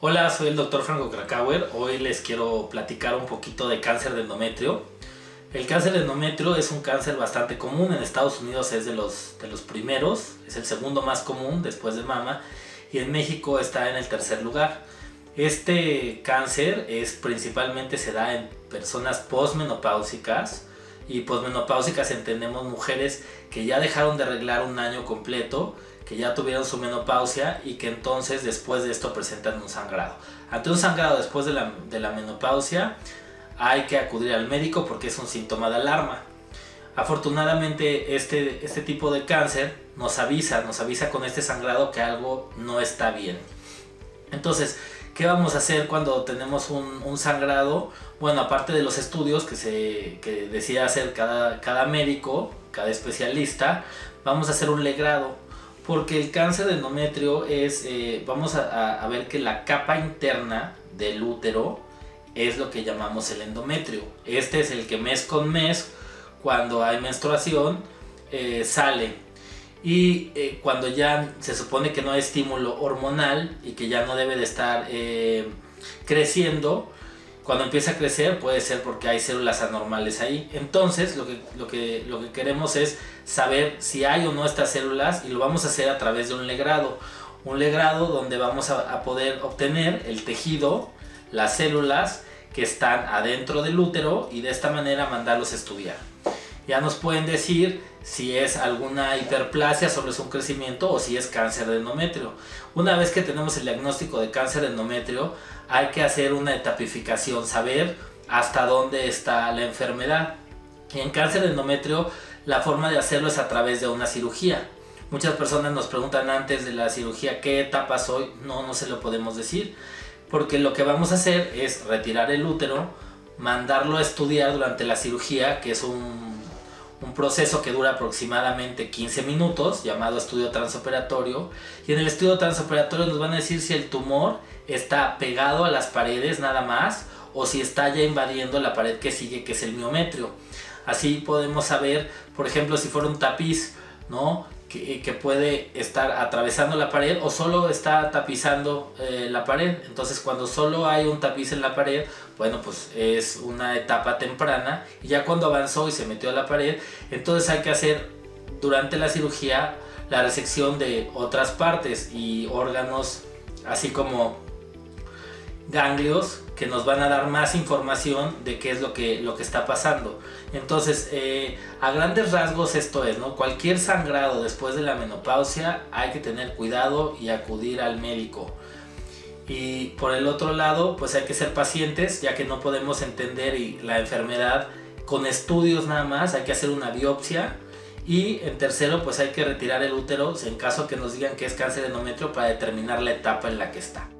Hola, soy el doctor Franco Krakauer. Hoy les quiero platicar un poquito de cáncer de endometrio. El cáncer de endometrio es un cáncer bastante común. En Estados Unidos es de los, de los primeros, es el segundo más común después de mama y en México está en el tercer lugar. Este cáncer es principalmente se da en personas posmenopáusicas y posmenopáusicas entendemos mujeres que ya dejaron de arreglar un año completo que ya tuvieron su menopausia y que entonces después de esto presentan un sangrado. Ante un sangrado después de la, de la menopausia hay que acudir al médico porque es un síntoma de alarma. Afortunadamente este, este tipo de cáncer nos avisa, nos avisa con este sangrado que algo no está bien. Entonces, ¿qué vamos a hacer cuando tenemos un, sangrado? Bueno, aparte de los estudios que, se, que decide hacer cada, cada médico, cada especialista, vamos a hacer un legrado porque el cáncer de endometrio es, eh, vamos a, ver que la capa interna del útero es lo que llamamos el endometrio. Este es el que mes con mes, cuando hay menstruación, eh, sale. Y eh, cuando ya se supone que no hay estímulo hormonal y que ya no debe de estar creciendo, cuando empieza a crecer puede ser porque hay células anormales ahí. Entonces lo que, lo que, lo que queremos es saber si hay o no estas células y lo vamos a hacer a través de un legrado. Un legrado donde vamos a poder obtener el tejido, las células que están adentro del útero y de esta manera mandarlos a estudiar. Ya nos pueden decir si es alguna hiperplasia, solo es un crecimiento o si es cáncer de endometrio. Una vez que tenemos el diagnóstico de cáncer de endometrio, hay que hacer una etapificación, saber hasta dónde está la enfermedad. En cáncer de endometrio, la forma de hacerlo es a través de una cirugía. Muchas personas nos preguntan antes de la cirugía qué etapa soy. No, no se lo podemos decir. Porque lo que vamos a hacer es retirar el útero, mandarlo a estudiar durante la cirugía, que es un un proceso que dura aproximadamente 15 minutos llamado estudio transoperatorio y en el estudio transoperatorio nos van a decir si el tumor está pegado a las paredes nada más o si está ya invadiendo la pared que sigue que es el miometrio. Así podemos saber por ejemplo si fuera un tapiz no que, puede estar atravesando la pared o solo está tapizando eh, la pared. Entonces cuando solo hay un tapiz en la pared, bueno pues es una etapa temprana y ya cuando avanzó y se metió a la pared, entonces hay que hacer durante la cirugía la resección de otras partes y órganos así como ganglios que nos van a dar más información de qué es lo que, lo que está pasando. Entonces, eh, a grandes rasgos esto es, ¿no? Cualquier sangrado después de la menopausia hay que tener cuidado y acudir al médico. Y por el otro lado, pues hay que ser pacientes, ya que no podemos entender la enfermedad con estudios nada más, hay que hacer una biopsia. Y en tercero, pues hay que retirar el útero en caso que nos digan que es cáncer de endometrio para determinar la etapa en la que está.